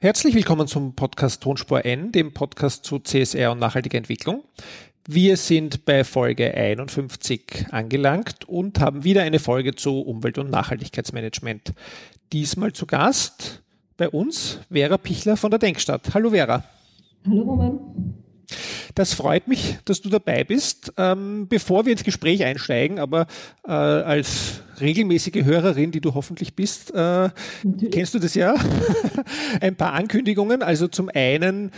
Herzlich willkommen zum Podcast Tonspur N, dem Podcast zu CSR und nachhaltiger Entwicklung. Wir sind bei Folge 51 angelangt und haben wieder eine Folge zu Umwelt- und Nachhaltigkeitsmanagement. Diesmal zu Gast bei uns Vera Pichler von der Denkstadt. Hallo Vera. Hallo Roman. Das freut mich, dass du dabei bist. Ähm, bevor wir ins Gespräch einsteigen, aber äh, als regelmäßige Hörerin, die du hoffentlich bist, äh, kennst du das ja? Ein paar Ankündigungen. Also zum einen,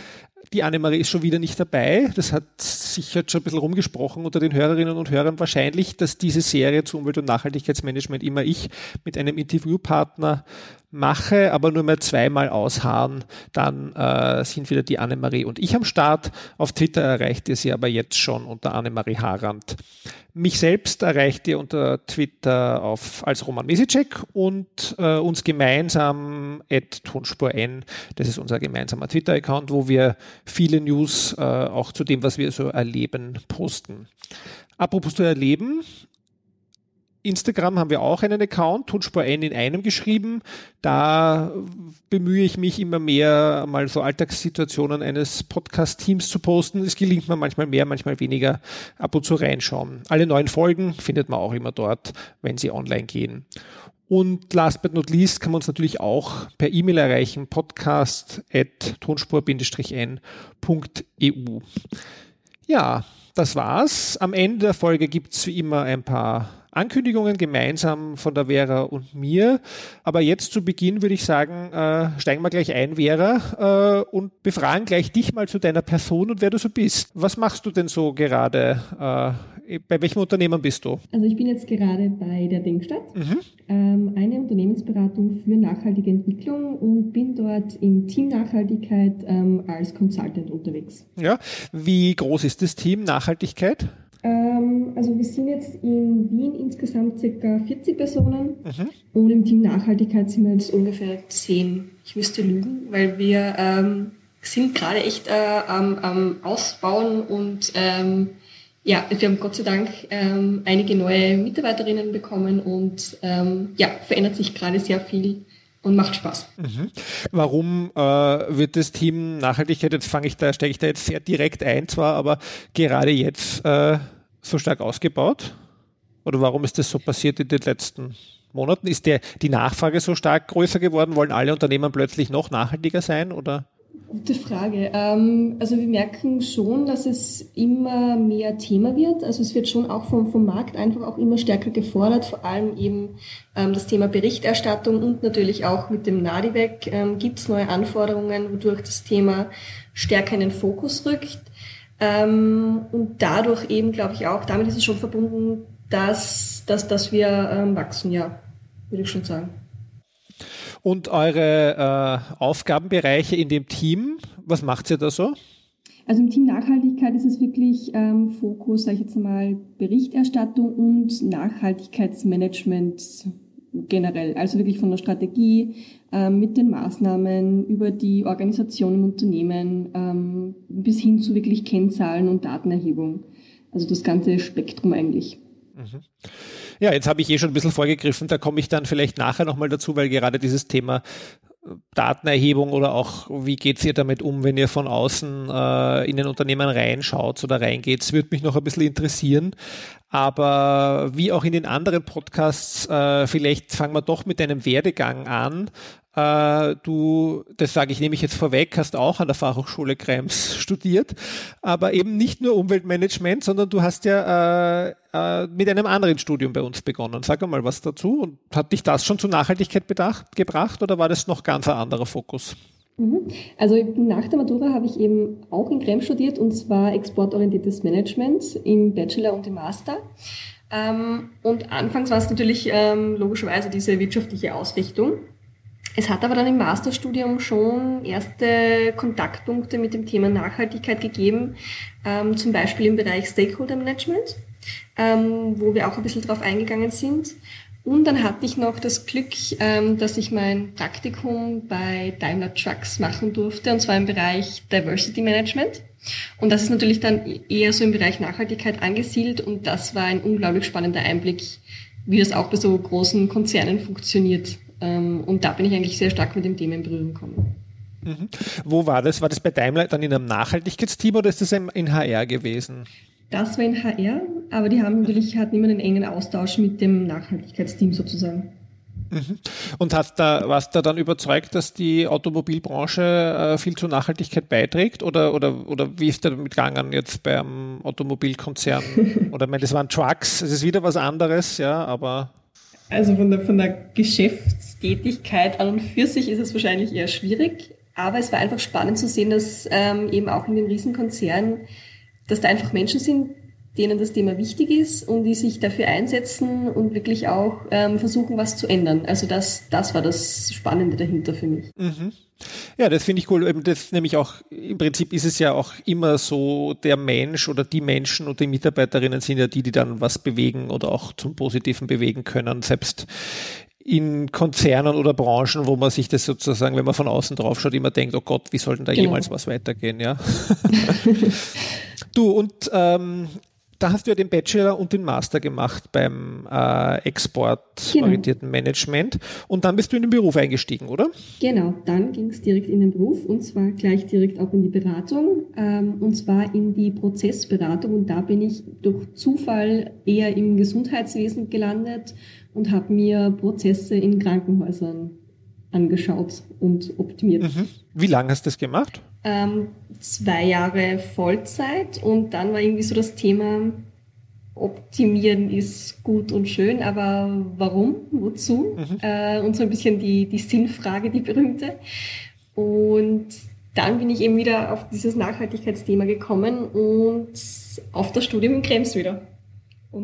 die Annemarie ist schon wieder nicht dabei. Das hat sich jetzt schon ein bisschen rumgesprochen unter den Hörerinnen und Hörern wahrscheinlich, dass diese Serie zu Umwelt- und Nachhaltigkeitsmanagement immer ich mit einem Interviewpartner mache, aber nur mehr zweimal ausharren, dann äh, sind wieder die Annemarie und ich am Start. Auf Twitter erreicht ihr sie aber jetzt schon unter Annemarie Harand. Mich selbst erreicht ihr unter Twitter auf, als Roman Mesicek und äh, uns gemeinsam at Tonspur N. Das ist unser gemeinsamer Twitter-Account, wo wir viele News äh, auch zu dem, was wir so erleben, posten. Apropos zu erleben, Instagram haben wir auch einen Account, Tonspur N in einem geschrieben. Da bemühe ich mich immer mehr, mal so Alltagssituationen eines Podcast-Teams zu posten. Es gelingt mir manchmal mehr, manchmal weniger. Ab und zu reinschauen. Alle neuen Folgen findet man auch immer dort, wenn sie online gehen. Und last but not least kann man uns natürlich auch per E-Mail erreichen, podcast at tonspur-n.eu. Ja, das war's. Am Ende der Folge gibt's wie immer ein paar Ankündigungen gemeinsam von der Vera und mir. Aber jetzt zu Beginn würde ich sagen, äh, steigen wir gleich ein, Vera, äh, und befragen gleich dich mal zu deiner Person und wer du so bist. Was machst du denn so gerade? Äh, bei welchem Unternehmen bist du? Also ich bin jetzt gerade bei der Denkstadt, mhm. ähm, eine Unternehmensberatung für nachhaltige Entwicklung und bin dort im Team Nachhaltigkeit ähm, als Consultant unterwegs. Ja, wie groß ist das Team Nachhaltigkeit? Ähm, also wir sind jetzt in Wien insgesamt ca. 40 Personen mhm. und im Team Nachhaltigkeit sind wir jetzt ungefähr 10. Ich müsste lügen, weil wir ähm, sind gerade echt äh, am, am, Ausbauen und ähm, ja, wir haben Gott sei Dank ähm, einige neue Mitarbeiterinnen bekommen und ähm, ja, verändert sich gerade sehr viel und macht Spaß. Mhm. Warum äh, wird das Team Nachhaltigkeit, jetzt fange ich da, steige ich da jetzt sehr direkt ein zwar, aber gerade jetzt äh, so stark ausgebaut? Oder warum ist das so passiert in den letzten Monaten? Ist der, die Nachfrage so stark größer geworden? Wollen alle Unternehmen plötzlich noch nachhaltiger sein? Oder? Gute Frage. Ähm, also wir merken schon, dass es immer mehr Thema wird. Also es wird schon auch vom, vom Markt einfach auch immer stärker gefordert, vor allem eben ähm, das Thema Berichterstattung und natürlich auch mit dem NADIVEC ähm, gibt es neue Anforderungen, wodurch das Thema stärker in den Fokus rückt. und dadurch eben, glaube ich auch, damit ist es schon verbunden, dass, dass, dass wir wachsen, ja, würde ich schon sagen. Und eure äh, Aufgabenbereiche in dem Team, was macht ihr da so? Also im Team Nachhaltigkeit ist es wirklich ähm, Fokus, sage ich jetzt mal, Berichterstattung und Nachhaltigkeitsmanagement generell. Also wirklich von der Strategie ähm, mit den Maßnahmen über die Organisation im Unternehmen ähm, bis hin zu wirklich Kennzahlen und Datenerhebung. Also das ganze Spektrum eigentlich. Mhm. Ja, jetzt habe ich eh schon ein bisschen vorgegriffen, da komme ich dann vielleicht nachher nochmal dazu, weil gerade dieses Thema äh, Datenerhebung oder auch wie geht's ihr damit um, wenn ihr von außen äh, in ein Unternehmen reinschaut oder reingeht, würde mich noch ein bisschen interessieren. Aber wie auch in den anderen Podcasts, äh, vielleicht fangen wir doch mit deinem Werdegang an. Äh, du, das sage ich nämlich jetzt vorweg, hast auch an der Fachhochschule Krems studiert, aber eben nicht nur Umweltmanagement, sondern du hast ja äh, äh, mit einem anderen Studium bei uns begonnen. Sag mal was dazu. Und hat dich das schon zur Nachhaltigkeit bedacht, gebracht oder war das noch ganz ein anderer Fokus? Mhm. Also nach der Matura habe ich eben auch in Krems studiert und zwar exportorientiertes Management im Bachelor und im Master. Ähm, und anfangs war es natürlich ähm, logischerweise diese wirtschaftliche Ausrichtung. Es hat aber dann im Masterstudium schon erste Kontaktpunkte mit dem Thema Nachhaltigkeit gegeben, ähm, zum Beispiel im Bereich Stakeholder Management, ähm, wo wir auch ein bisschen drauf eingegangen sind. Und dann hatte ich noch das Glück, ähm, dass ich mein Praktikum bei Daimler Trucks machen durfte, und zwar im Bereich Diversity Management. Und das ist natürlich dann eher so im Bereich Nachhaltigkeit angesiedelt und das war ein unglaublich spannender Einblick, wie das auch bei so großen Konzernen funktioniert. Ähm, und da bin ich eigentlich sehr stark mit dem Thema in Berührung gekommen. Mhm. Wo war das? War das bei Daimler dann in einem Nachhaltigkeitsteam oder ist das in HR gewesen? Das war in HR, aber die haben natürlich, hatten immer einen engen Austausch mit dem Nachhaltigkeitsteam sozusagen. Mhm. Und hast da, warst da dann überzeugt, dass die Automobilbranche äh, viel zur Nachhaltigkeit beiträgt? Oder, oder, oder wie ist da damit gegangen jetzt beim Automobilkonzern? oder ich meine, das waren Trucks, es ist wieder was anderes, ja, aber. Also von der, von der Geschäftstätigkeit an und für sich ist es wahrscheinlich eher schwierig. Aber es war einfach spannend zu sehen, dass ähm, eben auch in den Riesenkonzernen, dass da einfach Menschen sind, denen das Thema wichtig ist und die sich dafür einsetzen und wirklich auch ähm, versuchen, was zu ändern. Also das, das war das Spannende dahinter für mich. Mhm. Ja, das finde ich cool. Das nämlich auch, im Prinzip ist es ja auch immer so, der Mensch oder die Menschen und die Mitarbeiterinnen sind ja die, die dann was bewegen oder auch zum Positiven bewegen können. Selbst in Konzernen oder Branchen, wo man sich das sozusagen, wenn man von außen drauf schaut, immer denkt, oh Gott, wie soll denn da genau. jemals was weitergehen, ja? du, und ähm, da hast du ja den Bachelor und den Master gemacht beim äh, exportorientierten genau. Management und dann bist du in den Beruf eingestiegen, oder? Genau, dann ging es direkt in den Beruf und zwar gleich direkt auch in die Beratung ähm, und zwar in die Prozessberatung und da bin ich durch Zufall eher im Gesundheitswesen gelandet und habe mir Prozesse in Krankenhäusern angeschaut und optimiert. Mhm. Wie lange hast du das gemacht? Ähm, zwei Jahre Vollzeit und dann war irgendwie so das Thema, optimieren ist gut und schön, aber warum, wozu? Mhm. Äh, und so ein bisschen die, die Sinnfrage, die berühmte. Und dann bin ich eben wieder auf dieses Nachhaltigkeitsthema gekommen und auf das Studium in Krems wieder.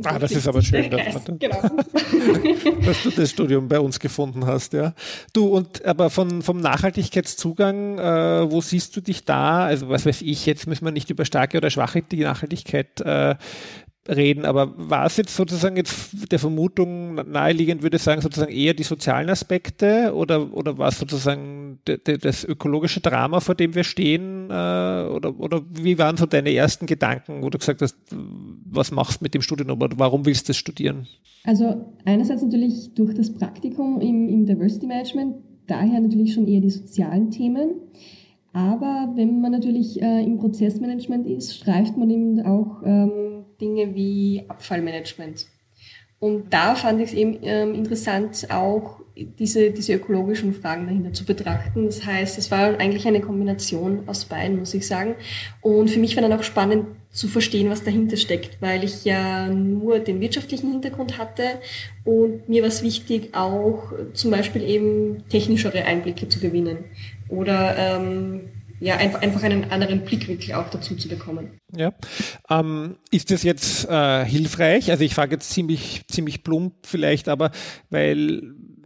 Ah, das ist aber schön, dass, genau. dass, du das Studium bei uns gefunden hast, ja. Du, und aber von, vom Nachhaltigkeitszugang, äh, wo siehst du dich da? Also was weiß ich, jetzt müssen wir nicht über starke oder schwache Nachhaltigkeit äh, reden, aber war es jetzt sozusagen jetzt der Vermutung naheliegend, würde ich sagen, sozusagen eher die sozialen Aspekte oder, oder war es sozusagen das ökologische Drama, vor dem wir stehen? Äh, oder, oder wie waren so deine ersten Gedanken, wo du gesagt hast, was machst du mit dem Studium oder warum willst du das studieren? Also einerseits natürlich durch das Praktikum im, im Diversity Management, daher natürlich schon eher die sozialen Themen. Aber wenn man natürlich äh, im Prozessmanagement ist, streift man eben auch ähm, Dinge wie Abfallmanagement. Und da fand ich es eben ähm, interessant, auch diese, diese ökologischen Fragen dahinter zu betrachten. Das heißt, es war eigentlich eine Kombination aus beiden, muss ich sagen. Und für mich war dann auch spannend zu verstehen, was dahinter steckt, weil ich ja nur den wirtschaftlichen Hintergrund hatte und mir war es wichtig, auch zum Beispiel eben technischere Einblicke zu gewinnen oder ähm, ja, einfach, einfach einen anderen Blickwinkel auch dazu zu bekommen. Ja. Ähm, ist das jetzt äh, hilfreich? Also ich frage jetzt ziemlich, ziemlich plump vielleicht, aber weil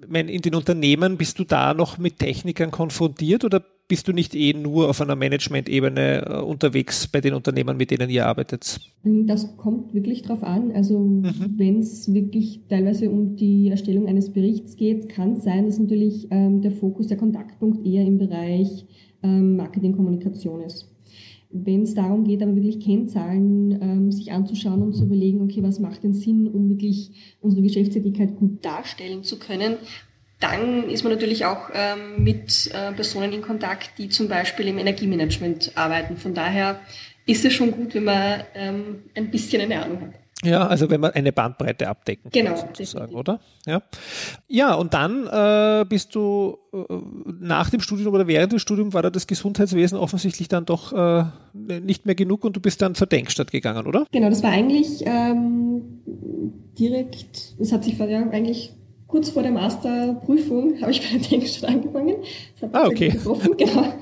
mein, in den Unternehmen bist du da noch mit Technikern konfrontiert oder bist du nicht eh nur auf einer Management-Ebene äh, unterwegs bei den Unternehmen, mit denen ihr arbeitet? Das kommt wirklich drauf an. Also mhm. wenn es wirklich teilweise um die Erstellung eines Berichts geht, kann es sein, dass natürlich ähm, der Fokus, der Kontaktpunkt eher im Bereich Marketingkommunikation ist. Wenn es darum geht, aber wirklich Kennzahlen ähm, sich anzuschauen und zu überlegen, okay, was macht denn Sinn, um wirklich unsere Geschäftstätigkeit gut darstellen zu können, dann ist man natürlich auch ähm, mit äh, Personen in Kontakt, die zum Beispiel im Energiemanagement arbeiten. Von daher ist es schon gut, wenn man ähm, ein bisschen eine Ahnung hat. Ja, also wenn man eine Bandbreite abdecken genau, kann, sozusagen, oder? Ja. Ja, und dann äh, bist du äh, nach dem Studium oder während dem Studium war da das Gesundheitswesen offensichtlich dann doch äh, nicht mehr genug und du bist dann zur Denkstadt gegangen, oder? Genau, das war eigentlich ähm, direkt, das hat sich ja eigentlich kurz vor der Masterprüfung habe ich bei der Denkstadt angefangen. Das hat ah, okay. Getroffen, genau.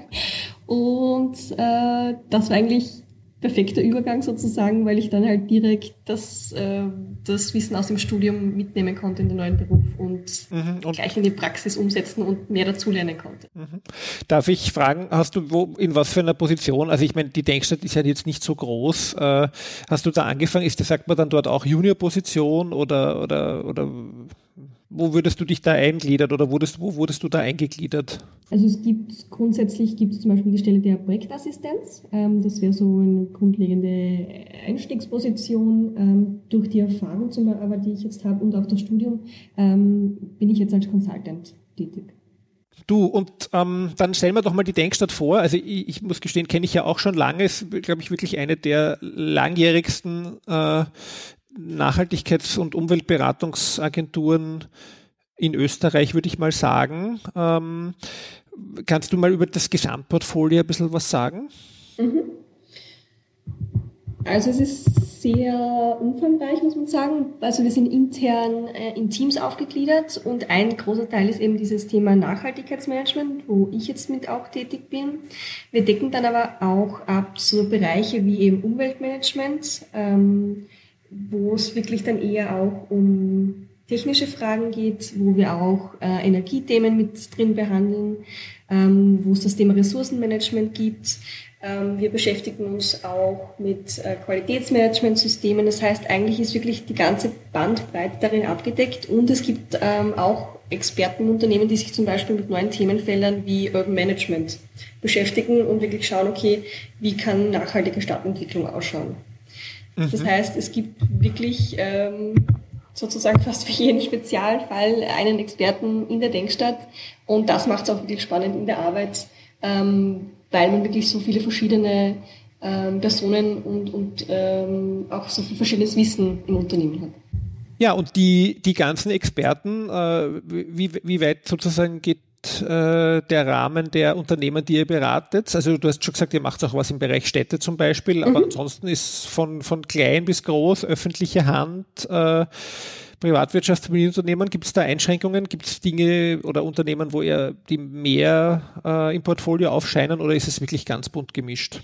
Und äh, das war eigentlich perfekter Übergang sozusagen, weil ich dann halt direkt das, äh, das Wissen aus dem Studium mitnehmen konnte in den neuen Beruf und, mhm, und, gleich in die Praxis umsetzen und mehr dazulernen konnte. Mhm. Darf ich fragen, hast du wo, in was für einer Position, also ich meine, die Denkstadt ist ja jetzt nicht so groß, äh, hast du da angefangen, ist, sagt man dann dort auch Juniorposition oder, oder, oder wo würdest du dich da eingliedern oder wurdest, wo wurdest du da eingegliedert? Also es gibt grundsätzlich gibt es zum Beispiel die Stelle der Projektassistenz. Ähm, das wäre so eine grundlegende Einstiegsposition. Ähm, durch die Erfahrung, zum Beispiel, die ich jetzt habe und auch das Studium, ähm, bin ich jetzt als Consultant tätig. Du, und ähm, dann stellen wir doch mal die Denkstadt vor. Also ich, ich muss gestehen, kenne ich ja auch schon lange. Ist, glaube ich, wirklich eine der langjährigsten äh, Nachhaltigkeits- und Umweltberatungsagenturen in Österreich, würde ich mal sagen. Ähm, kannst du mal über das Gesamtportfolio ein bisschen was sagen? Mhm. Also es ist sehr umfangreich, muss man sagen. Also wir sind intern äh, in Teams aufgegliedert und ein großer Teil ist eben dieses Thema Nachhaltigkeitsmanagement, wo ich jetzt mit auch tätig bin. Wir decken dann aber auch ab so Bereiche wie eben Umweltmanagement, ähm, wo es wirklich dann eher auch um technische Fragen geht, wo wir auch äh, Energiethemen mit drin behandeln, ähm, wo es das Thema Ressourcenmanagement gibt. Ähm, wir beschäftigen uns auch mit äh, Qualitätsmanagementsystemen. Das heißt, eigentlich ist wirklich die ganze Bandbreite darin abgedeckt und es gibt ähm, auch Expertenunternehmen, die sich zum Beispiel mit neuen Themenfeldern wie Urban Management beschäftigen und wirklich schauen, okay, wie kann nachhaltige Stadtentwicklung ausschauen. Mhm. Das heißt, es gibt wirklich ähm, sozusagen fast für jeden Spezialfall einen Experten in der Denkstadt. Und das macht es auch wirklich spannend in der Arbeit, ähm, weil man wirklich so viele verschiedene ähm, Personen und, und ähm, auch so viel verschiedenes Wissen im Unternehmen hat. Ja, und die, die ganzen Experten, äh, wie, wie weit sozusagen geht äh, der Rahmen der Unternehmen, die ihr beratet? Also du hast schon gesagt, ihr macht auch was im Bereich Städte zum Beispiel, aber mhm. ansonsten ist von, von klein bis groß öffentliche Hand, äh, Privatwirtschaft, Familienunternehmen, gibt es da Einschränkungen? Gibt es Dinge oder Unternehmen, wo ihr die mehr äh, im Portfolio aufscheinen oder ist es wirklich ganz bunt gemischt?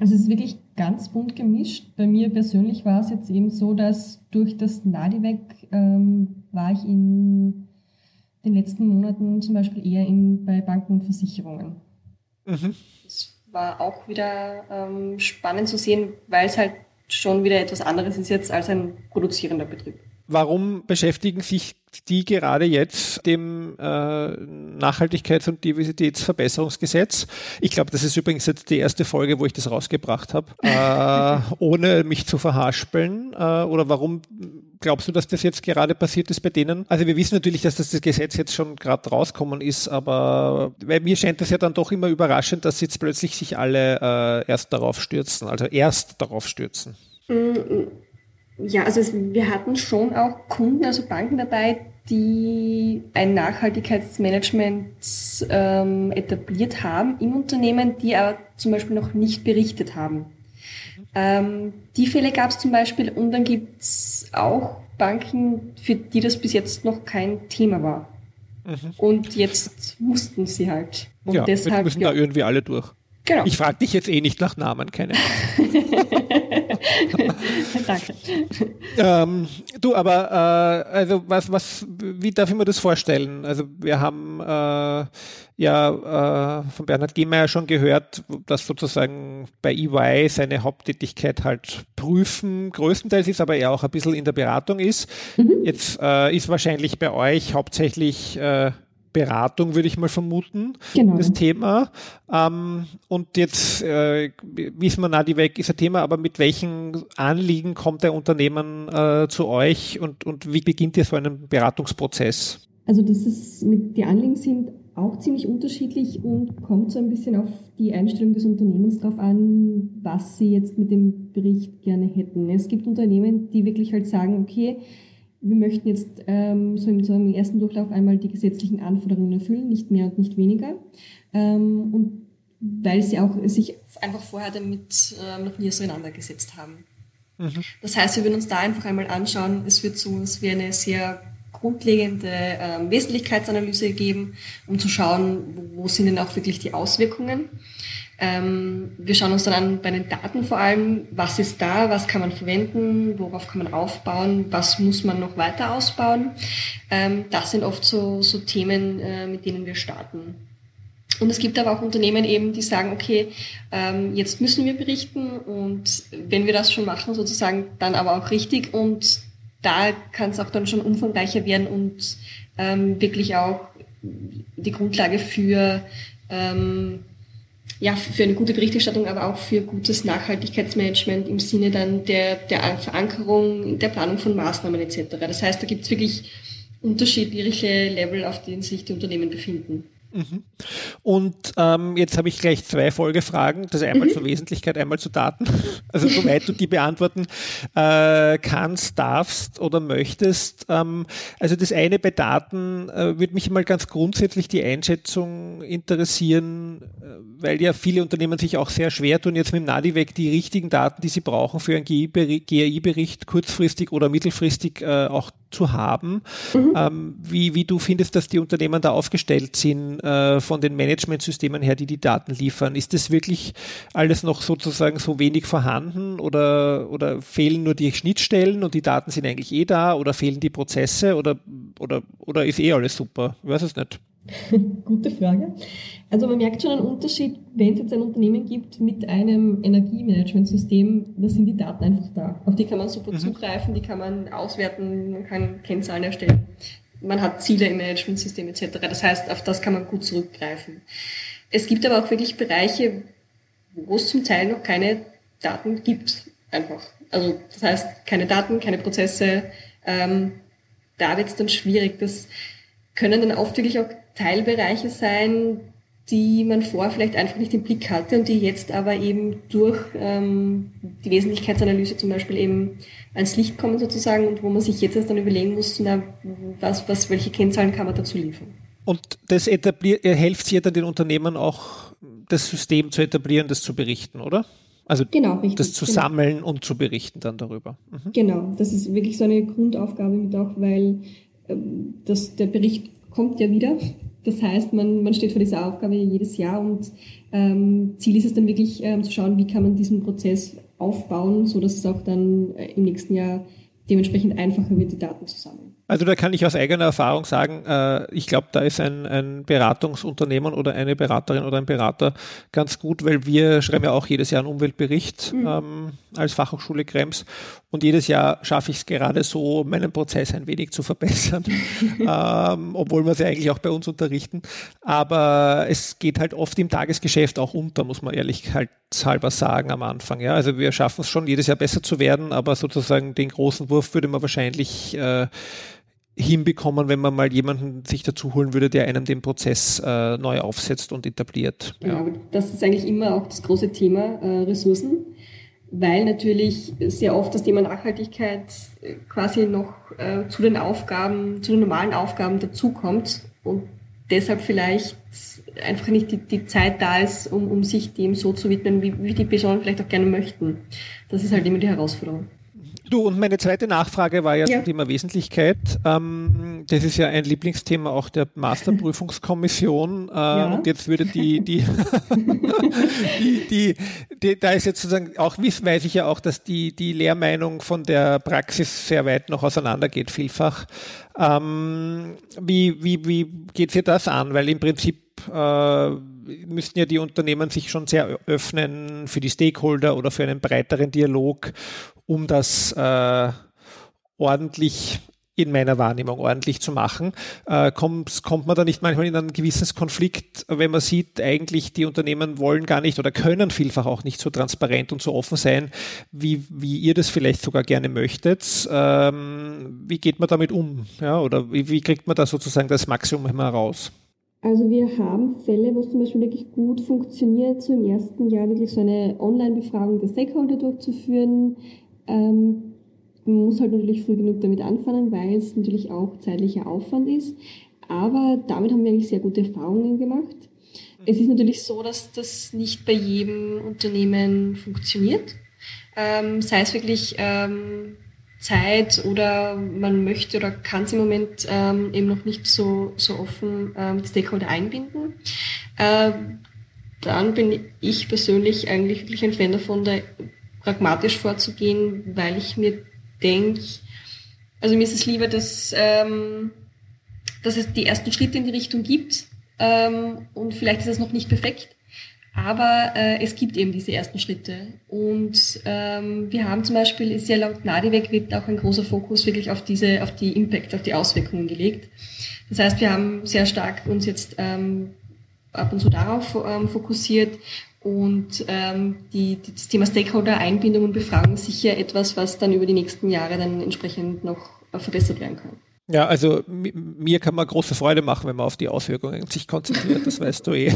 Also es ist wirklich ganz bunt gemischt. Bei mir persönlich war es jetzt eben so, dass durch das Nadivec ähm, war ich in den letzten Monaten zum Beispiel eher in, bei Banken und Versicherungen. Mhm. Das war auch wieder ähm, spannend zu sehen, weil es halt schon wieder etwas anderes ist jetzt als ein produzierender Betrieb. Warum beschäftigen sich die gerade jetzt dem äh, Nachhaltigkeits- und Diversitätsverbesserungsgesetz? Ich glaube, das ist übrigens jetzt die erste Folge, wo ich das rausgebracht habe, äh, ohne mich zu verhaspeln. Äh, oder warum glaubst du, dass das jetzt gerade passiert ist bei denen? Also wir wissen natürlich, dass das, das Gesetz jetzt schon gerade rauskommen ist, aber weil mir scheint es ja dann doch immer überraschend, dass jetzt plötzlich sich alle äh, erst darauf stürzen, also erst darauf stürzen. Ja, also es, wir hatten schon auch Kunden, also Banken dabei, die ein Nachhaltigkeitsmanagement ähm, etabliert haben im Unternehmen, die aber zum Beispiel noch nicht berichtet haben. Ähm, die Fälle gab es zum Beispiel und dann gibt es auch Banken, für die das bis jetzt noch kein Thema war. Mhm. Und jetzt mussten sie halt. Und ja, deshalb müssen ja. da irgendwie alle durch. Genau. Ich frage dich jetzt eh nicht nach Namen, keine Danke. ähm, du, aber äh, also was, was, wie darf ich mir das vorstellen? Also wir haben äh, ja äh, von Bernhard Gehmeier schon gehört, dass sozusagen bei EY seine Haupttätigkeit halt prüfen größtenteils ist, aber er auch ein bisschen in der Beratung ist. Mhm. Jetzt äh, ist wahrscheinlich bei euch hauptsächlich äh, Beratung, würde ich mal vermuten, genau. das Thema. Ähm, und jetzt äh, wissen wir, die weg ist ein Thema, aber mit welchen Anliegen kommt der Unternehmen äh, zu euch und, und wie beginnt ihr so einen Beratungsprozess? Also das ist mit, die Anliegen sind auch ziemlich unterschiedlich und kommt so ein bisschen auf die Einstellung des Unternehmens drauf an, was sie jetzt mit dem Bericht gerne hätten. Es gibt Unternehmen, die wirklich halt sagen, okay, wir möchten jetzt ähm, so, im, so im ersten Durchlauf einmal die gesetzlichen Anforderungen erfüllen, nicht mehr und nicht weniger. Ähm, und weil sie auch sich einfach vorher damit ähm, noch nie auseinandergesetzt haben. Mhm. Das heißt, wir würden uns da einfach einmal anschauen, es wird so, es wäre eine sehr grundlegende ähm, Wesentlichkeitsanalyse geben, um zu schauen, wo, wo sind denn auch wirklich die Auswirkungen. Ähm, wir schauen uns dann an bei den Daten vor allem, was ist da, was kann man verwenden, worauf kann man aufbauen, was muss man noch weiter ausbauen. Ähm, das sind oft so, so Themen, äh, mit denen wir starten. Und es gibt aber auch Unternehmen eben, die sagen, okay, ähm, jetzt müssen wir berichten und wenn wir das schon machen, sozusagen, dann aber auch richtig und da kann es auch dann schon umfangreicher werden und ähm, wirklich auch die Grundlage für ähm, ja, für eine gute Berichterstattung, aber auch für gutes Nachhaltigkeitsmanagement im Sinne dann der, der Verankerung, der Planung von Maßnahmen etc. Das heißt, da gibt es wirklich unterschiedliche Level, auf denen sich die Unternehmen befinden. Mhm. Und ähm, jetzt habe ich gleich zwei Folgefragen. Das einmal mhm. zur Wesentlichkeit, einmal zu Daten. Also soweit du die beantworten äh, kannst, darfst oder möchtest. Ähm, also das eine bei Daten äh, würde mich mal ganz grundsätzlich die Einschätzung interessieren, äh, weil ja viele Unternehmen sich auch sehr schwer tun, jetzt mit dem Nadivec die richtigen Daten, die sie brauchen für einen GI-Bericht kurzfristig oder mittelfristig äh, auch zu haben. Mhm. Ähm, wie, wie du findest, dass die Unternehmen da aufgestellt sind äh, von den Managementsystemen her, die die Daten liefern. Ist das wirklich alles noch sozusagen so wenig vorhanden oder, oder fehlen nur die Schnittstellen und die Daten sind eigentlich eh da oder fehlen die Prozesse oder, oder, oder ist eh alles super? Ich weiß es nicht. Gute Frage. Also man merkt schon einen Unterschied, wenn es jetzt ein Unternehmen gibt mit einem Energiemanagementsystem, da sind die Daten einfach da. Auf die kann man super mhm. zugreifen, die kann man auswerten, man kann Kennzahlen erstellen. Man hat Ziele im Managementsystem etc. Das heißt, auf das kann man gut zurückgreifen. Es gibt aber auch wirklich Bereiche, wo es zum Teil noch keine Daten gibt. Einfach. Also das heißt, keine Daten, keine Prozesse. Ähm, da wird es dann schwierig. Das können dann oft wirklich auch Teilbereiche sein, die man vorher vielleicht einfach nicht im Blick hatte und die jetzt aber eben durch ähm, die Wesentlichkeitsanalyse zum Beispiel eben ans Licht kommen sozusagen und wo man sich jetzt erst dann überlegen muss, na, was, was, welche Kennzahlen kann man dazu liefern. Und das etabliert, hilft sich dann den Unternehmen auch, das System zu etablieren, das zu berichten, oder? Also genau, richtig, das zu genau. sammeln und zu berichten dann darüber. Mhm. Genau, das ist wirklich so eine Grundaufgabe mit auch, weil ähm, das, der Bericht kommt ja wieder. Das heißt, man, man steht vor dieser Aufgabe jedes Jahr und ähm, Ziel ist es dann wirklich ähm, zu schauen, wie kann man diesen Prozess aufbauen, so dass es auch dann äh, im nächsten Jahr dementsprechend einfacher wird, die Daten zu sammeln. Also da kann ich aus eigener Erfahrung sagen, äh, ich glaube, da ist ein, ein Beratungsunternehmen oder eine Beraterin oder ein Berater ganz gut, weil wir schreiben ja auch jedes Jahr einen Umweltbericht mhm. ähm, als Fachhochschule Krems und jedes Jahr schaffe ich es gerade so, meinen Prozess ein wenig zu verbessern, ähm, obwohl wir ja eigentlich auch bei uns unterrichten. Aber es geht halt oft im Tagesgeschäft auch unter, muss man ehrlich halt halber sagen am Anfang. Ja, also wir schaffen es schon jedes Jahr besser zu werden, aber sozusagen den großen Wurf würde man wahrscheinlich äh, hinbekommen, wenn man mal jemanden sich dazu holen würde, der einem den Prozess äh, neu aufsetzt und etabliert. Genau, ja. das ist eigentlich immer auch das große Thema äh, Ressourcen, weil natürlich sehr oft das Thema Nachhaltigkeit äh, quasi noch äh, zu den Aufgaben, zu den normalen Aufgaben dazukommt und deshalb vielleicht einfach nicht die, die Zeit da ist, um, um sich dem so zu widmen, wie, wie die Personen vielleicht auch gerne möchten. Das ist halt immer die Herausforderung. Du, und meine zweite Nachfrage war ja, ja. zum Thema Wesentlichkeit. Ähm, das ist ja ein Lieblingsthema auch der Masterprüfungskommission. Äh, ja. Und jetzt würde die, die, die, die, die, da ist jetzt sozusagen auch, weiß ich ja auch, dass die, die Lehrmeinung von der Praxis sehr weit noch auseinandergeht, vielfach. Ähm, wie, wie, wie geht ihr das an? Weil im Prinzip äh, müssten ja die Unternehmen sich schon sehr öffnen für die Stakeholder oder für einen breiteren Dialog um das äh, ordentlich in meiner Wahrnehmung ordentlich zu machen. Äh, kommt, kommt man da nicht manchmal in einen gewisses Konflikt, wenn man sieht, eigentlich die Unternehmen wollen gar nicht oder können vielfach auch nicht so transparent und so offen sein, wie, wie ihr das vielleicht sogar gerne möchtet. Ähm, wie geht man damit um? Ja, oder wie, wie kriegt man da sozusagen das Maximum heraus? Also wir haben Fälle, wo es zum Beispiel wirklich gut funktioniert, so im ersten Jahr wirklich so eine Online-Befragung der Stakeholder durchzuführen, ähm, man muss halt natürlich früh genug damit anfangen, weil es natürlich auch zeitlicher Aufwand ist. Aber damit haben wir eigentlich sehr gute Erfahrungen gemacht. Es ist natürlich so, dass das nicht bei jedem Unternehmen funktioniert. Ähm, sei es wirklich ähm, Zeit oder man möchte oder kann es im Moment ähm, eben noch nicht so, so offen ähm, Stakeholder einbinden. Ähm, dann bin ich persönlich eigentlich wirklich ein Fan davon, da pragmatisch vorzugehen, weil ich mir denke, also mir ist es lieber, dass, ähm, dass es die ersten Schritte in die Richtung gibt ähm, und vielleicht ist es noch nicht perfekt, aber äh, es gibt eben diese ersten Schritte und ähm, wir haben zum Beispiel, ist ja laut Nadeweg wird auch ein großer Fokus wirklich auf diese, auf die Impact, auf die Auswirkungen gelegt. Das heißt, wir haben sehr stark uns jetzt ähm, ab und zu darauf ähm, fokussiert und ähm, die, die, das Thema Stakeholder-Einbindung und Befragung ist sicher etwas, was dann über die nächsten Jahre dann entsprechend noch verbessert werden kann. Ja, also mir kann man große Freude machen, wenn man auf die Auswirkungen sich konzentriert, das weißt du eh.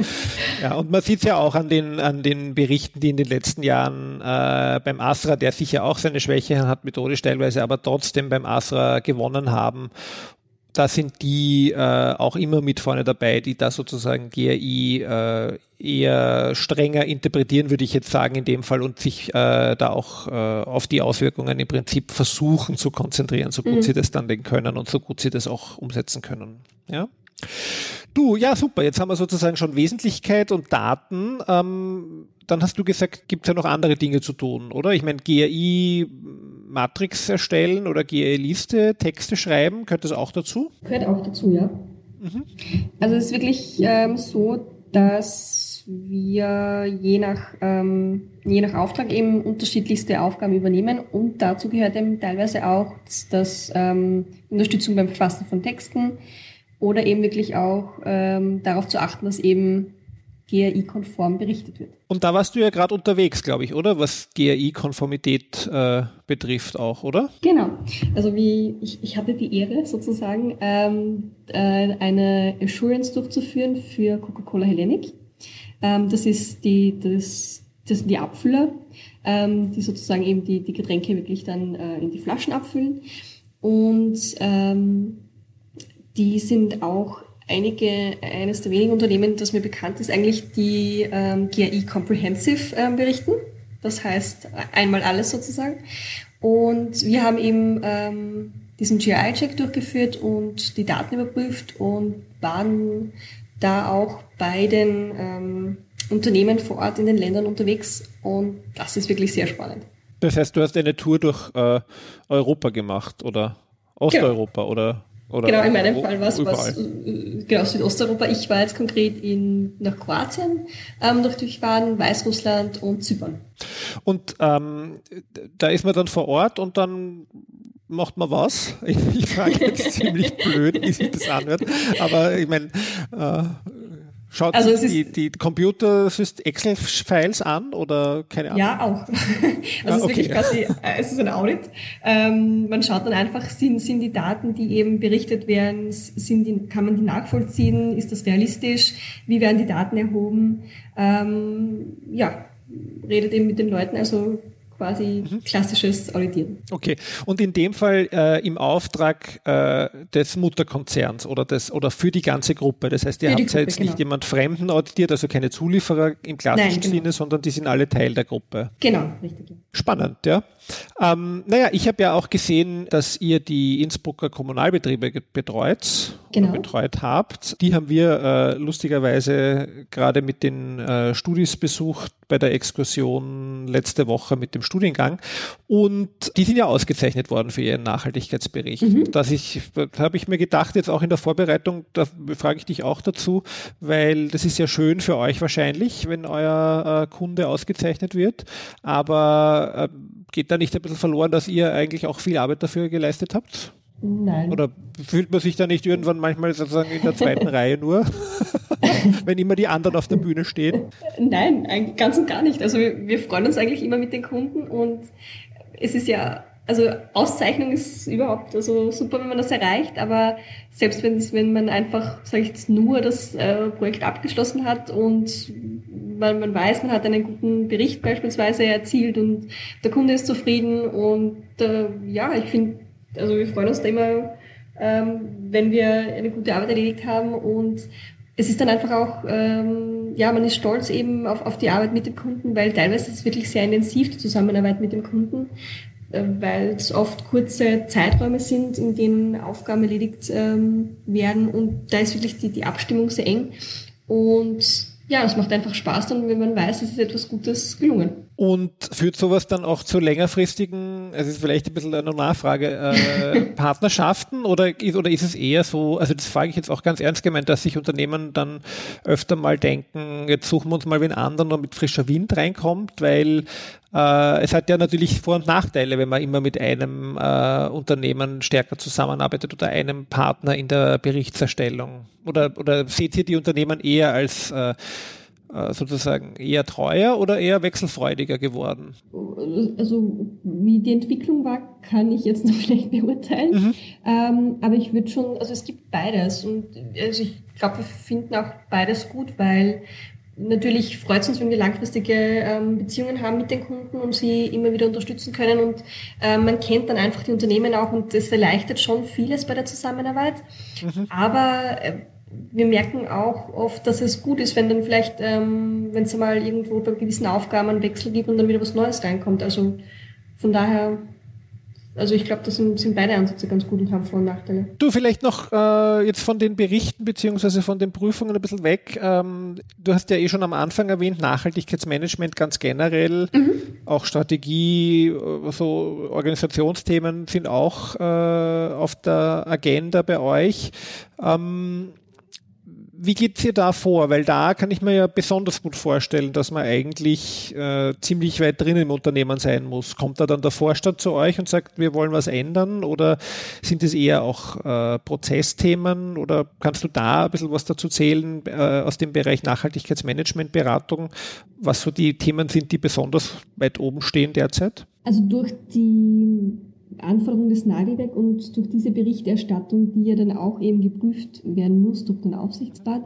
ja, und man sieht es ja auch an den, an den Berichten, die in den letzten Jahren äh, beim Asra, der sicher auch seine Schwäche hat, methodisch teilweise, aber trotzdem beim Asra gewonnen haben da sind die äh, auch immer mit vorne dabei, die da sozusagen GRI äh, eher strenger interpretieren, würde ich jetzt sagen, in dem Fall und sich äh, da auch äh, auf die Auswirkungen im Prinzip versuchen zu konzentrieren, so gut mhm. sie das dann denn können und so gut sie das auch umsetzen können. Ja. Du, ja, super. Jetzt haben wir sozusagen schon Wesentlichkeit und Daten. Ähm, dann hast du gesagt, gibt es ja noch andere Dinge zu tun, oder? Ich meine, GRI Matrix erstellen oder GRI-Liste, Texte schreiben, gehört das auch dazu? Gehört auch dazu, ja. Mhm. Also es ist wirklich ähm, so, dass wir je nach, ähm, je nach Auftrag eben unterschiedlichste Aufgaben übernehmen und dazu gehört eben teilweise auch das, das ähm, Unterstützung beim Verfassen von Texten, oder eben wirklich auch ähm, darauf zu achten, dass eben GRI-konform berichtet wird. Und da warst du ja gerade unterwegs, glaube ich, oder? Was GRI-Konformität äh, betrifft auch, oder? Genau. Also wie ich, ich hatte die Ehre sozusagen, ähm, äh, eine Assurance durchzuführen für Coca-Cola Hellenic. Ähm, das ist die, das, das sind die Abfüller, ähm, die sozusagen eben die, die Getränke wirklich dann äh, in die Flaschen abfüllen. Und ähm, die sind auch einige, eines der wenigen Unternehmen, das mir bekannt ist, eigentlich die ähm, GRI Comprehensive ähm, berichten. Das heißt einmal alles sozusagen. Und wir haben eben ähm, diesen GRI-Check durchgeführt und die Daten überprüft und waren da auch bei den ähm, Unternehmen vor Ort in den Ländern unterwegs. Und das ist wirklich sehr spannend. Das heißt, du hast eine Tour durch äh, Europa gemacht oder Osteuropa genau. oder oder genau, in meinem Fall war es was, äh, genau, Südosteuropa. Ich war jetzt konkret in, nach Kroatien ähm, noch durchfahren, Weißrussland und Zypern. Und ähm, da ist man dann vor Ort und dann macht man was? Ich, ich frage jetzt ziemlich blöd, wie sich das anhört, aber ich meine, äh, Schaut also die, die Computer Excel-Files an oder keine Ahnung? Ja, auch. Also ah, es ist okay. wirklich quasi, äh, es ist ein Audit. Ähm, man schaut dann einfach, sind, sind die Daten, die eben berichtet werden, sind die, kann man die nachvollziehen? Ist das realistisch? Wie werden die Daten erhoben? Ähm, ja, redet eben mit den Leuten. Also quasi klassisches Auditieren. Okay, und in dem Fall äh, im Auftrag äh, des Mutterkonzerns oder, des, oder für die ganze Gruppe. Das heißt, ihr für habt Gruppe, jetzt genau. nicht jemand Fremden auditiert, also keine Zulieferer im klassischen Nein, genau. Sinne, sondern die sind alle Teil der Gruppe. Genau, richtig. Spannend, ja. Ähm, naja, ich habe ja auch gesehen, dass ihr die Innsbrucker Kommunalbetriebe betreut genau. betreut habt. Die haben wir äh, lustigerweise gerade mit den äh, Studis besucht bei der Exkursion letzte Woche mit dem Studiengang. Und die sind ja ausgezeichnet worden für ihren Nachhaltigkeitsbericht. Mhm. Dass ich, habe ich mir gedacht, jetzt auch in der Vorbereitung, da frage ich dich auch dazu, weil das ist ja schön für euch wahrscheinlich, wenn euer äh, Kunde ausgezeichnet wird. Aber äh, geht da nicht ein bisschen verloren, dass ihr eigentlich auch viel Arbeit dafür geleistet habt? Nein. Oder fühlt man sich da nicht irgendwann manchmal sozusagen in der zweiten Reihe nur, wenn immer die anderen auf der Bühne stehen? Nein, ganz und gar nicht. Also wir, wir freuen uns eigentlich immer mit den Kunden und es ist ja, also Auszeichnung ist überhaupt also super, wenn man das erreicht, aber selbst wenn man einfach, sage ich jetzt, nur das äh, Projekt abgeschlossen hat und man, man weiß, man hat einen guten Bericht beispielsweise erzielt und der Kunde ist zufrieden und äh, ja, ich finde, also wir freuen uns da immer, ähm, wenn wir eine gute Arbeit erledigt haben und es ist dann einfach auch, ähm, ja, man ist stolz eben auf, auf die Arbeit mit dem Kunden, weil teilweise ist es wirklich sehr intensiv, die Zusammenarbeit mit dem Kunden, äh, weil es oft kurze Zeiträume sind, in denen Aufgaben erledigt ähm, werden und da ist wirklich die, die Abstimmung sehr eng. Und ja, es macht einfach Spaß dann, wenn man weiß, es ist etwas Gutes gelungen. Und führt sowas dann auch zu längerfristigen, es ist vielleicht ein bisschen eine Nachfrage, äh, Partnerschaften oder, oder ist es eher so, also das frage ich jetzt auch ganz ernst gemeint, dass sich Unternehmen dann öfter mal denken, jetzt suchen wir uns mal wen anderen, der mit frischer Wind reinkommt, weil äh, es hat ja natürlich Vor- und Nachteile, wenn man immer mit einem äh, Unternehmen stärker zusammenarbeitet oder einem Partner in der Berichtserstellung. Oder, oder seht ihr die Unternehmen eher als äh, äh, sozusagen eher treuer oder eher wechselfreudiger geworden? Also wie die Entwicklung war, kann ich jetzt noch schlecht beurteilen. Mhm. Ähm, aber ich würde schon, also es gibt beides und also ich glaube, wir finden auch beides gut, weil Natürlich freut es uns, wenn wir langfristige ähm, Beziehungen haben mit den Kunden und sie immer wieder unterstützen können. Und äh, man kennt dann einfach die Unternehmen auch und das erleichtert schon vieles bei der Zusammenarbeit. Mhm. Aber äh, wir merken auch oft, dass es gut ist, wenn dann vielleicht, ähm, wenn es mal irgendwo bei gewissen Aufgaben einen Wechsel gibt und dann wieder was Neues reinkommt. Also von daher also ich glaube, das sind, sind, beide Ansätze ganz gut und haben Vor- und Nachteile. Du, vielleicht noch äh, jetzt von den Berichten beziehungsweise von den Prüfungen ein bisschen weg. Ähm, du hast ja eh schon am Anfang erwähnt, Nachhaltigkeitsmanagement ganz generell, mhm. auch Strategie, äh, so Organisationsthemen sind auch äh, auf der Agenda bei euch. Ähm, wie geht's ihr da vor? Weil da kann ich mir ja besonders gut vorstellen, dass man eigentlich äh, ziemlich weit drin im Unternehmen sein muss. Kommt da dann der Vorstand zu euch und sagt, wir wollen was ändern? Oder sind es eher auch äh, Prozessthemen? Oder kannst du da ein bisschen was dazu zählen äh, aus dem Bereich Nachhaltigkeitsmanagement, Beratung, was so die Themen sind, die besonders weit oben stehen derzeit? Also durch die Anforderungen des Nagelwerk und durch diese Berichterstattung, die ja dann auch eben geprüft werden muss durch den Aufsichtsrat,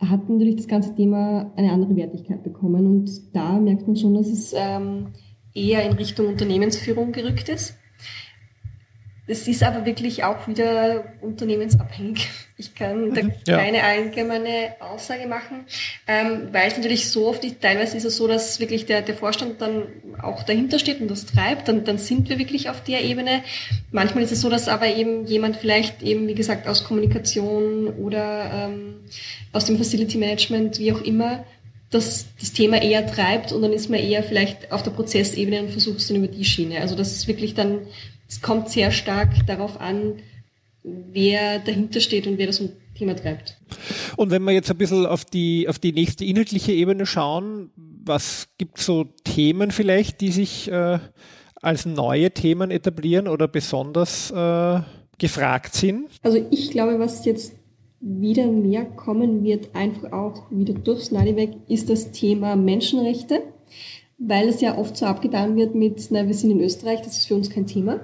hat natürlich das ganze Thema eine andere Wertigkeit bekommen. Und da merkt man schon, dass es ähm, eher in Richtung Unternehmensführung gerückt ist. Das ist aber wirklich auch wieder unternehmensabhängig. Ich kann da mhm, ja. keine allgemeine Aussage machen, ähm, weil es natürlich so oft ist, teilweise ist es so, dass wirklich der, der Vorstand dann auch dahinter steht und das treibt, dann, dann sind wir wirklich auf der Ebene. Manchmal ist es so, dass aber eben jemand vielleicht eben, wie gesagt, aus Kommunikation oder ähm, aus dem Facility Management, wie auch immer, das, das Thema eher treibt und dann ist man eher vielleicht auf der Prozessebene und versucht es dann über die Schiene. Also das ist wirklich dann es kommt sehr stark darauf an, wer dahinter steht und wer das Thema treibt. Und wenn wir jetzt ein bisschen auf die, auf die nächste inhaltliche Ebene schauen, was gibt es so Themen vielleicht, die sich äh, als neue Themen etablieren oder besonders äh, gefragt sind? Also ich glaube, was jetzt wieder mehr kommen wird, einfach auch wieder durchs Nadelweg, ist das Thema Menschenrechte, weil es ja oft so abgetan wird mit, na, wir sind in Österreich, das ist für uns kein Thema.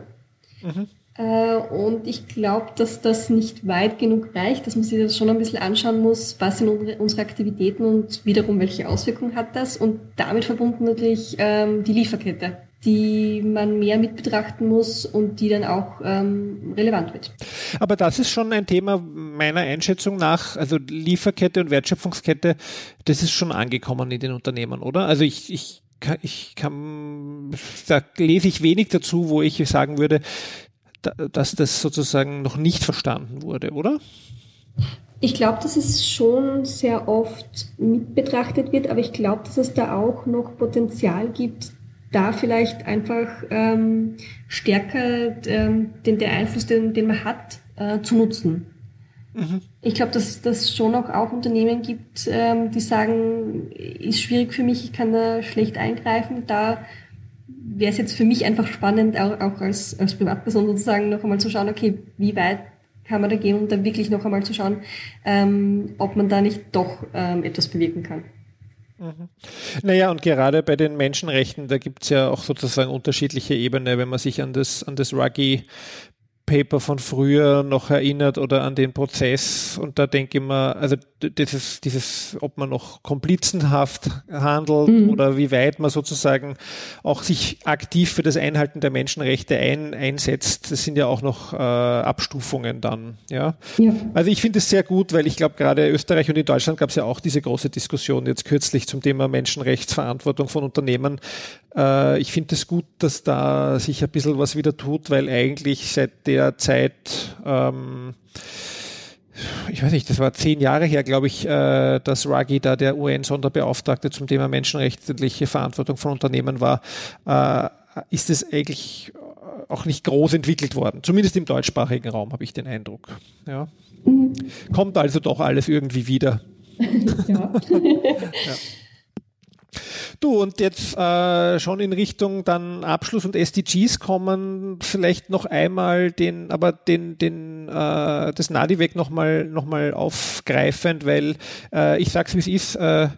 Mhm. Äh, und ich glaube, dass das nicht weit genug reicht, dass man sich das schon ein bisschen anschauen muss, was sind unsere Aktivitäten und wiederum welche Auswirkungen hat das und damit verbunden natürlich ähm, die Lieferkette, die man mehr mit betrachten muss und die dann auch ähm, relevant wird. Aber das ist schon ein Thema meiner Einschätzung nach, also Lieferkette und Wertschöpfungskette, das ist schon angekommen in den Unternehmen, oder? Also ich, ich ich kann, da lese ich wenig dazu, wo ich sagen würde, dass das sozusagen noch nicht verstanden wurde, oder? Ich glaube, dass es schon sehr oft mit betrachtet wird, aber ich glaube, dass es da auch noch Potenzial gibt, da vielleicht einfach ähm, stärker ähm, den, der Einfluss, den, den man hat, äh, zu nutzen. Mhm. Ich glaube, dass das schon auch, auch Unternehmen gibt, ähm, die sagen, ist schwierig für mich, ich kann da schlecht eingreifen. Da wäre es jetzt für mich einfach spannend, auch, auch als, als Privatperson sozusagen noch einmal zu schauen, okay, wie weit kann man da gehen und dann wirklich noch einmal zu schauen, ähm, ob man da nicht doch ähm, etwas bewirken kann. Mhm. Naja, und gerade bei den Menschenrechten, da gibt es ja auch sozusagen unterschiedliche Ebenen, wenn man sich an das, an das Ruggy Paper von früher noch erinnert oder an den Prozess. Und da denke ich mir, also dieses, dieses, ob man noch komplizenhaft handelt mhm. oder wie weit man sozusagen auch sich aktiv für das Einhalten der Menschenrechte ein, einsetzt, das sind ja auch noch äh, Abstufungen dann. Ja? ja. Also ich finde es sehr gut, weil ich glaube, gerade Österreich und in Deutschland gab es ja auch diese große Diskussion jetzt kürzlich zum Thema Menschenrechtsverantwortung von Unternehmen. Äh, ich finde es gut, dass da sich ein bisschen was wieder tut, weil eigentlich seit der Zeit, ähm, ich weiß nicht, das war zehn Jahre her, glaube ich, äh, dass Ruggie da der UN-Sonderbeauftragte zum Thema menschenrechtliche Verantwortung von Unternehmen war, äh, ist es eigentlich auch nicht groß entwickelt worden. Zumindest im deutschsprachigen Raum habe ich den Eindruck. Ja. Mhm. Kommt also doch alles irgendwie wieder. ja. ja. Du, und jetzt äh, schon in Richtung dann Abschluss und SDGs kommen, vielleicht noch einmal den, aber den, den, äh, das Nadiweg nochmal noch mal aufgreifend, weil äh, ich sag's wie es ist, äh,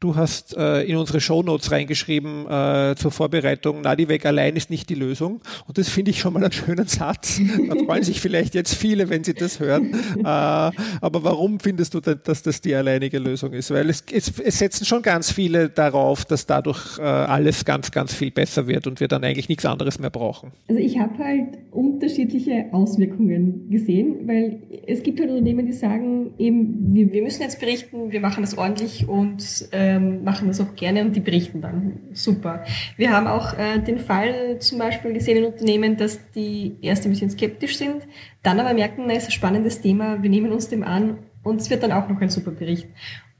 Du hast äh, in unsere Shownotes reingeschrieben äh, zur Vorbereitung, Nadivec allein ist nicht die Lösung. Und das finde ich schon mal einen schönen Satz. Da freuen sich vielleicht jetzt viele, wenn sie das hören. Äh, aber warum findest du denn, dass das die alleinige Lösung ist? Weil es, es, es setzen schon ganz viele darauf, dass dadurch äh, alles ganz, ganz viel besser wird und wir dann eigentlich nichts anderes mehr brauchen. Also ich habe halt unterschiedliche Auswirkungen gesehen, weil es gibt halt Unternehmen, die sagen, eben, wir, wir müssen jetzt berichten, wir machen das ordentlich und äh, ähm, machen das auch gerne und die berichten dann. Super. Wir haben auch äh, den Fall zum Beispiel gesehen in Unternehmen, dass die erst ein bisschen skeptisch sind, dann aber merken, na, ist ein spannendes Thema, wir nehmen uns dem an und es wird dann auch noch ein super Bericht.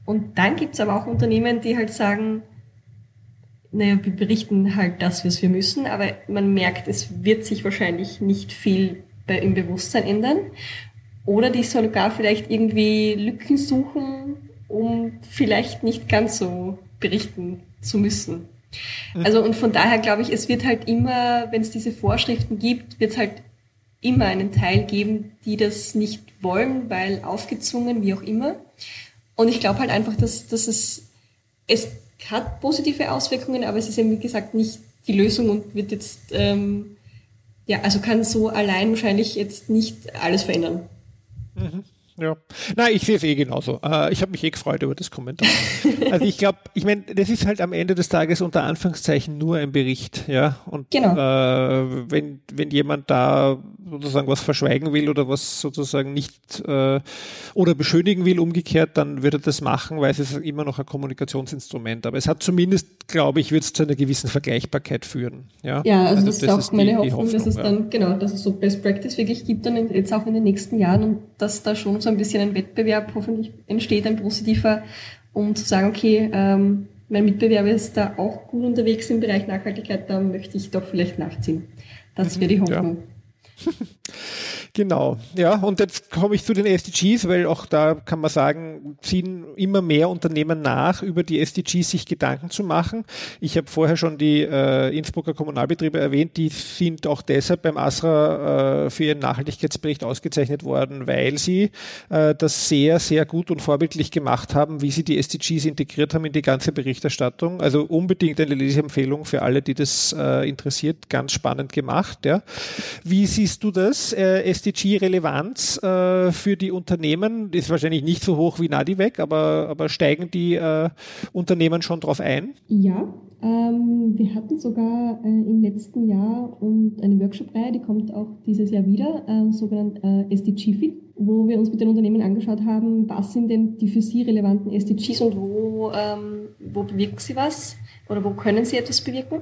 Und dann gibt es aber auch Unternehmen, die halt sagen, naja, wir berichten halt das, was wir müssen, aber man merkt, es wird sich wahrscheinlich nicht viel bei, im Bewusstsein ändern. Oder die sogar vielleicht irgendwie Lücken suchen, um vielleicht nicht ganz so berichten zu müssen. Mhm. Also und von daher glaube ich, es wird halt immer, wenn es diese Vorschriften gibt, wird es halt immer einen Teil geben, die das nicht wollen, weil aufgezwungen, wie auch immer. Und ich glaube halt einfach, dass, dass es, es hat positive Auswirkungen, aber es ist eben, wie gesagt, nicht die Lösung und wird jetzt, ähm, ja, also kann so allein wahrscheinlich jetzt nicht alles verändern. Mhm. Ja, nein, ich sehe es eh genauso. Äh, ich habe mich eh gefreut über das Kommentar. also ich glaube, ich meine, das ist halt am Ende des Tages unter Anführungszeichen nur ein Bericht, ja. Und genau. äh, wenn, wenn jemand da sozusagen was verschweigen will oder was sozusagen nicht äh, oder beschönigen will, umgekehrt, dann würde er das machen, weil es ist immer noch ein Kommunikationsinstrument. Aber es hat zumindest, glaube ich, wird es zu einer gewissen Vergleichbarkeit führen. Ja, ja also, also das, das, ist auch meine die, Hoffnung, die Hoffnung, dass es ja. dann, genau, dass es so Best Practice wirklich gibt dann jetzt auch in den nächsten Jahren und dass da schon so ein bisschen ein Wettbewerb hoffentlich entsteht, ein positiver, um zu sagen, okay, ähm, mein Mitbewerber ist da auch gut unterwegs im Bereich Nachhaltigkeit, da möchte ich doch vielleicht nachziehen. Das wäre die Hoffnung. Ja. Genau, ja, und jetzt komme ich zu den SDGs, weil auch da kann man sagen, ziehen immer mehr Unternehmen nach, über die SDGs sich Gedanken zu machen. Ich habe vorher schon die äh, Innsbrucker Kommunalbetriebe erwähnt, die sind auch deshalb beim ASRA äh, für ihren Nachhaltigkeitsbericht ausgezeichnet worden, weil sie äh, das sehr, sehr gut und vorbildlich gemacht haben, wie sie die SDGs integriert haben in die ganze Berichterstattung. Also unbedingt eine Leseempfehlung für alle, die das äh, interessiert, ganz spannend gemacht. Ja. Wie siehst du das? SDG-Relevanz äh, für die Unternehmen ist wahrscheinlich nicht so hoch wie Nadivec, aber, aber steigen die äh, Unternehmen schon drauf ein? Ja, ähm, wir hatten sogar äh, im letzten Jahr und eine Workshop-Reihe, die kommt auch dieses Jahr wieder, äh, sogenannt äh, SDG-Fit, wo wir uns mit den Unternehmen angeschaut haben, was sind denn die für sie relevanten SDGs und wo, ähm, wo bewirken sie was oder wo können sie etwas bewirken.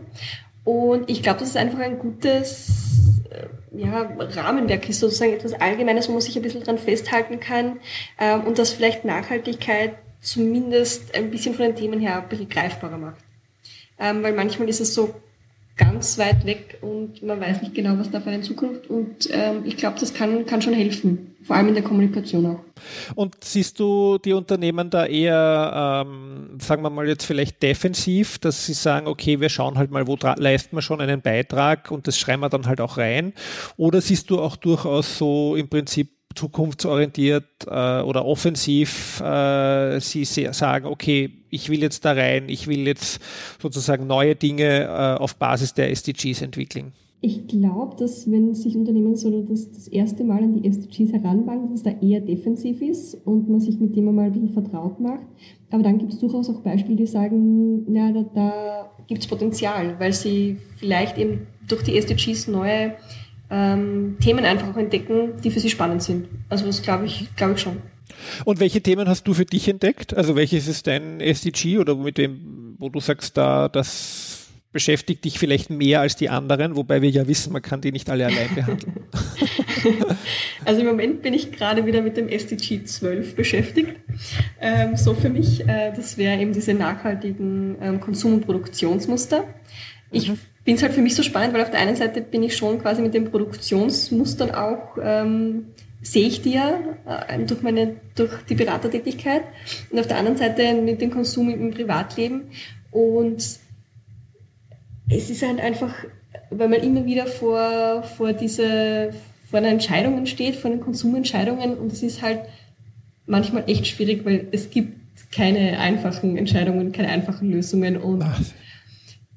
Und ich glaube, das ist einfach ein gutes äh, ja, Rahmenwerk ist, sozusagen etwas Allgemeines, wo man sich ein bisschen dran festhalten kann ähm, und das vielleicht Nachhaltigkeit zumindest ein bisschen von den Themen her ein bisschen greifbarer macht. Ähm, weil manchmal ist es so ganz weit weg und man weiß nicht genau, was da für eine Zukunft und ähm, ich glaube, das kann, kann schon helfen, vor allem in der Kommunikation auch. Und siehst du die Unternehmen da eher, ähm, sagen wir mal jetzt vielleicht defensiv, dass sie sagen, okay, wir schauen halt mal, wo leisten wir schon einen Beitrag und das schreiben wir dann halt auch rein? Oder siehst du auch durchaus so im Prinzip zukunftsorientiert äh, oder offensiv äh, sie sagen, okay, ich will jetzt da rein, ich will jetzt sozusagen neue Dinge äh, auf Basis der SDGs entwickeln? Ich glaube, dass wenn sich Unternehmen so das, das erste Mal an die SDGs heranwagen, dass da eher defensiv ist und man sich mit dem mal ein bisschen vertraut macht. Aber dann gibt es durchaus auch Beispiele, die sagen, ja, da, da gibt es Potenzial, weil sie vielleicht eben durch die SDGs neue ähm, Themen einfach auch entdecken, die für sie spannend sind. Also das glaube ich, glaube ich schon. Und welche Themen hast du für dich entdeckt? Also welches ist dein SDG oder mit dem, wo du sagst, da das beschäftigt dich vielleicht mehr als die anderen, wobei wir ja wissen, man kann die nicht alle allein behandeln. also im Moment bin ich gerade wieder mit dem SDG 12 beschäftigt. Ähm, so für mich, äh, das wäre eben diese nachhaltigen ähm, Konsum- und Produktionsmuster. Ich mhm finde es halt für mich so spannend, weil auf der einen Seite bin ich schon quasi mit den Produktionsmustern auch, ähm, sehe ich die ja äh, durch, meine, durch die Beratertätigkeit und auf der anderen Seite mit dem Konsum im Privatleben. Und es ist halt einfach, weil man immer wieder vor, vor diese, vor den Entscheidungen steht, vor den Konsumentscheidungen und es ist halt manchmal echt schwierig, weil es gibt keine einfachen Entscheidungen, keine einfachen Lösungen und Ach.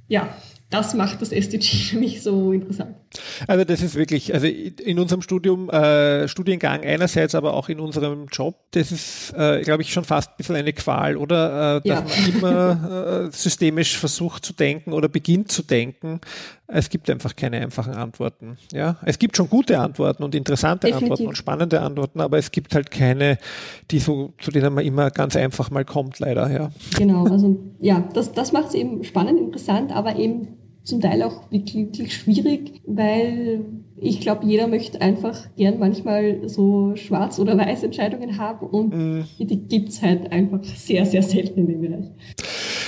ja, das macht das SDG für mich so interessant. Also das ist wirklich, also in unserem Studium, äh, Studiengang einerseits, aber auch in unserem Job, das ist, äh, glaube ich, schon fast ein bisschen eine Qual, oder? Äh, dass ja. man immer äh, systemisch versucht zu denken oder beginnt zu denken. Es gibt einfach keine einfachen Antworten. Ja, es gibt schon gute Antworten und interessante Definitiv. Antworten und spannende Antworten, aber es gibt halt keine, die so, zu denen man immer ganz einfach mal kommt, leider, ja. Genau, also ja, das, das macht es eben spannend, interessant, aber eben zum Teil auch wirklich schwierig, weil ich glaube, jeder möchte einfach gern manchmal so schwarz- oder weiß Entscheidungen haben und mm. die gibt's halt einfach sehr, sehr selten in dem Bereich.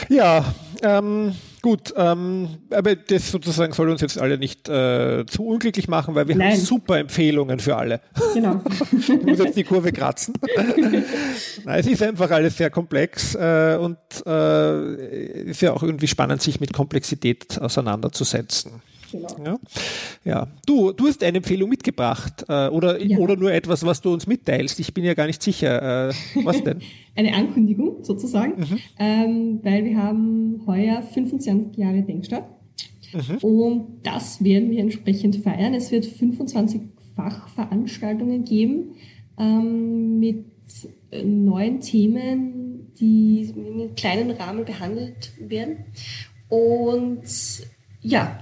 Ja, ähm, gut, ähm, aber das sozusagen soll uns jetzt alle nicht äh, zu unglücklich machen, weil wir Nein. haben super Empfehlungen für alle. Genau. ich muss jetzt die Kurve kratzen. Nein, es ist einfach alles sehr komplex äh, und äh, ist ja auch irgendwie spannend, sich mit Komplexität auseinanderzusetzen. Genau. Ja. ja. Du, du hast eine Empfehlung mitgebracht äh, oder, ja. oder nur etwas, was du uns mitteilst. Ich bin ja gar nicht sicher. Äh, was denn? eine Ankündigung sozusagen, mhm. ähm, weil wir haben heuer 25 Jahre Denkstadt mhm. und das werden wir entsprechend feiern. Es wird 25 Fachveranstaltungen geben ähm, mit neuen Themen, die in einem kleinen Rahmen behandelt werden. Und ja,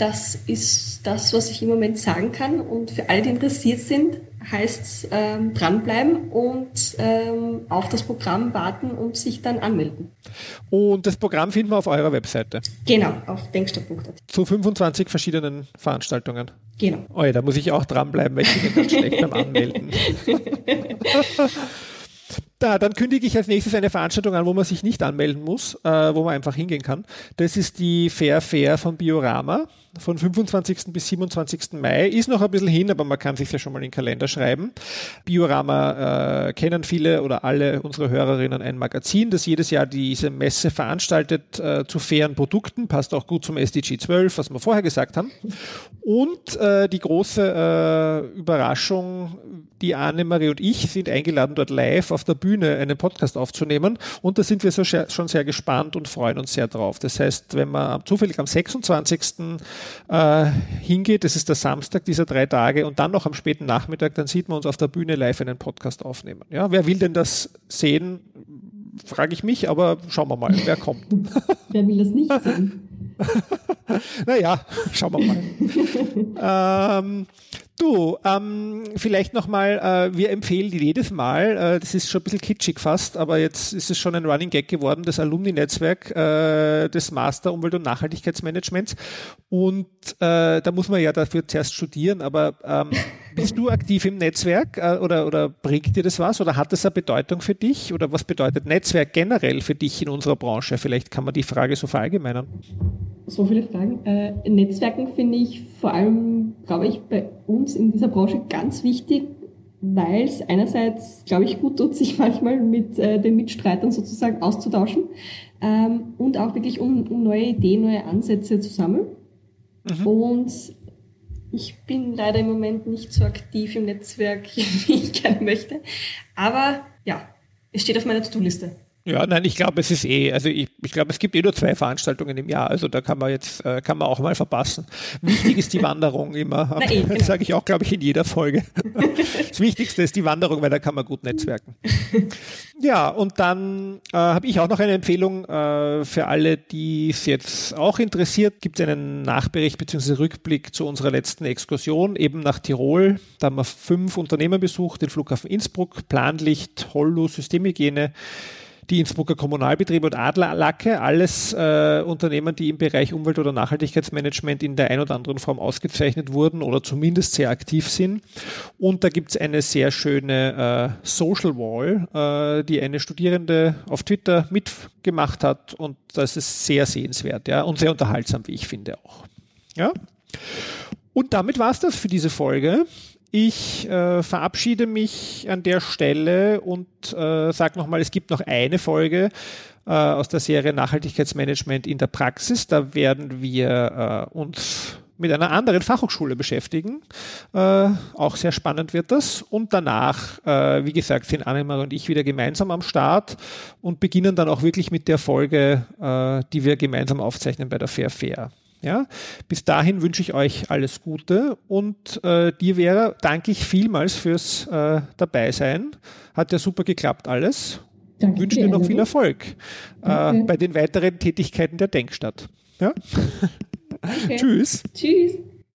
das ist das, was ich im Moment sagen kann. Und für alle, die interessiert sind, heißt es ähm, dranbleiben und ähm, auf das Programm warten und sich dann anmelden. Und das Programm finden wir auf eurer Webseite? Genau, auf denkstadt.at. Zu 25 verschiedenen Veranstaltungen? Genau. Oh ja, da muss ich auch dranbleiben, weil ich bin ganz schlecht beim Anmelden. Da, dann kündige ich als nächstes eine Veranstaltung an, wo man sich nicht anmelden muss, äh, wo man einfach hingehen kann. Das ist die Fair Fair von Biorama von 25. bis 27. Mai. Ist noch ein bisschen hin, aber man kann sich ja schon mal in den Kalender schreiben. Biorama äh, kennen viele oder alle unsere Hörerinnen ein Magazin, das jedes Jahr diese Messe veranstaltet äh, zu fairen Produkten. Passt auch gut zum SDG 12, was wir vorher gesagt haben. Und äh, die große äh, Überraschung, die Anne-Marie und ich sind eingeladen, dort live auf der Bühne einen Podcast aufzunehmen. Und da sind wir so schon sehr gespannt und freuen uns sehr drauf. Das heißt, wenn man zufällig am 26. Äh, hingeht, das ist der Samstag dieser drei Tage und dann noch am späten Nachmittag, dann sieht man uns auf der Bühne live einen Podcast aufnehmen. Ja, wer will denn das sehen? Frage ich mich, aber schauen wir mal, wer kommt. wer will das nicht sehen? naja, schauen wir mal. ähm, Du, ähm, vielleicht nochmal, äh, wir empfehlen jedes Mal, äh, das ist schon ein bisschen kitschig fast, aber jetzt ist es schon ein Running Gag geworden, das Alumni-Netzwerk äh, des Master Umwelt- und Nachhaltigkeitsmanagements. Und äh, da muss man ja dafür zuerst studieren, aber ähm, bist du aktiv im Netzwerk äh, oder, oder bringt dir das was oder hat das eine Bedeutung für dich oder was bedeutet Netzwerk generell für dich in unserer Branche? Vielleicht kann man die Frage so verallgemeinern so viele Fragen. Äh, Netzwerken finde ich vor allem, glaube ich, bei uns in dieser Branche ganz wichtig, weil es einerseits, glaube ich, gut tut, sich manchmal mit äh, den Mitstreitern sozusagen auszutauschen ähm, und auch wirklich um, um, neue Ideen, neue Ansätze zu sammeln. Mhm. Und ich bin leider im Moment nicht so aktiv im Netzwerk, wie ich gerne möchte. Aber ja, es steht auf meiner To-Do-Liste. Ja, nein, ich glaube, es ist eh, also ich, ich glaube, es gibt eh nur zwei Veranstaltungen im Jahr, also da kann man jetzt, äh, kann man auch mal verpassen. Wichtig ist die Wanderung immer. Na, eh, genau. Das sage ich auch, glaube ich, in jeder Folge. das Wichtigste ist die Wanderung, weil da kann man gut netzwerken. Ja, und dann äh, habe ich auch noch eine Empfehlung äh, für alle, die es jetzt auch interessiert. Gibt es einen Nachbericht bzw. Rückblick zu unserer letzten Exkursion, eben nach Tirol. Da haben wir fünf Unternehmen besucht, den Flughafen Innsbruck, Planlicht, Hollo, Systemhygiene, die Innsbrucker Kommunalbetriebe und Adlerlacke, alles äh, Unternehmen, die im Bereich Umwelt- oder Nachhaltigkeitsmanagement in der ein oder anderen Form ausgezeichnet wurden oder zumindest sehr aktiv sind. Und da gibt es eine sehr schöne äh, Social Wall, äh, die eine Studierende auf Twitter mitgemacht hat und das ist sehr sehenswert ja, und sehr unterhaltsam, wie ich finde auch. Ja? Und damit war es das für diese Folge. Ich äh, verabschiede mich an der Stelle und äh, sage nochmal, es gibt noch eine Folge äh, aus der Serie Nachhaltigkeitsmanagement in der Praxis. Da werden wir äh, uns mit einer anderen Fachhochschule beschäftigen. Äh, auch sehr spannend wird das. Und danach, äh, wie gesagt, sind Annemar und ich wieder gemeinsam am Start und beginnen dann auch wirklich mit der Folge, äh, die wir gemeinsam aufzeichnen bei der Fair Fair. Ja, bis dahin wünsche ich euch alles Gute und äh, dir Vera danke ich vielmals fürs äh, Dabeisein. Hat ja super geklappt alles. Danke wünsche dir noch viel Erfolg äh, bei den weiteren Tätigkeiten der Denkstadt. Ja? Okay. Tschüss. Tschüss.